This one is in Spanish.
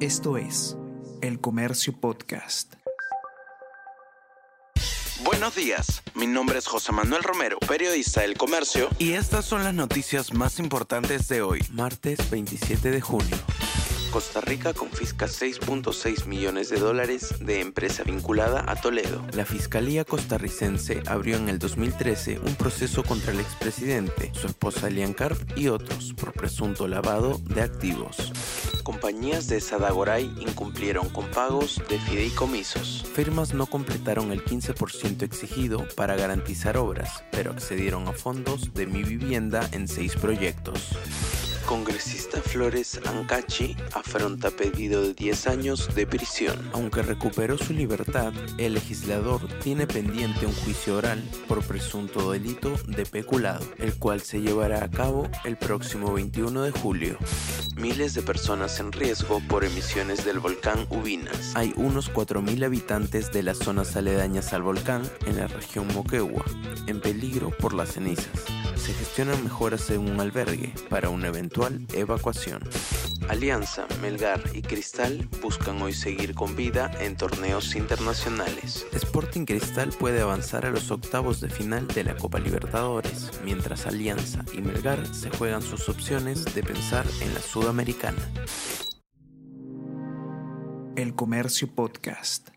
Esto es El Comercio Podcast. Buenos días, mi nombre es José Manuel Romero, periodista del Comercio, y estas son las noticias más importantes de hoy, martes 27 de junio. Costa Rica confisca 6.6 millones de dólares de empresa vinculada a Toledo. La Fiscalía costarricense abrió en el 2013 un proceso contra el expresidente, su esposa Lian Carp y otros por presunto lavado de activos. Compañías de Sadagoray incumplieron con pagos de fideicomisos. Firmas no completaron el 15% exigido para garantizar obras, pero accedieron a fondos de mi vivienda en seis proyectos. Congresista Flores Ancachi afronta pedido de 10 años de prisión. Aunque recuperó su libertad, el legislador tiene pendiente un juicio oral por presunto delito de peculado, el cual se llevará a cabo el próximo 21 de julio. Miles de personas en riesgo por emisiones del volcán Ubinas. Hay unos 4.000 habitantes de las zonas aledañas al volcán en la región Moquegua, en peligro por las cenizas se gestionan mejoras en un albergue para una evacuación. Alianza, Melgar y Cristal buscan hoy seguir con vida en torneos internacionales. Sporting Cristal puede avanzar a los octavos de final de la Copa Libertadores, mientras Alianza y Melgar se juegan sus opciones de pensar en la Sudamericana. El Comercio Podcast.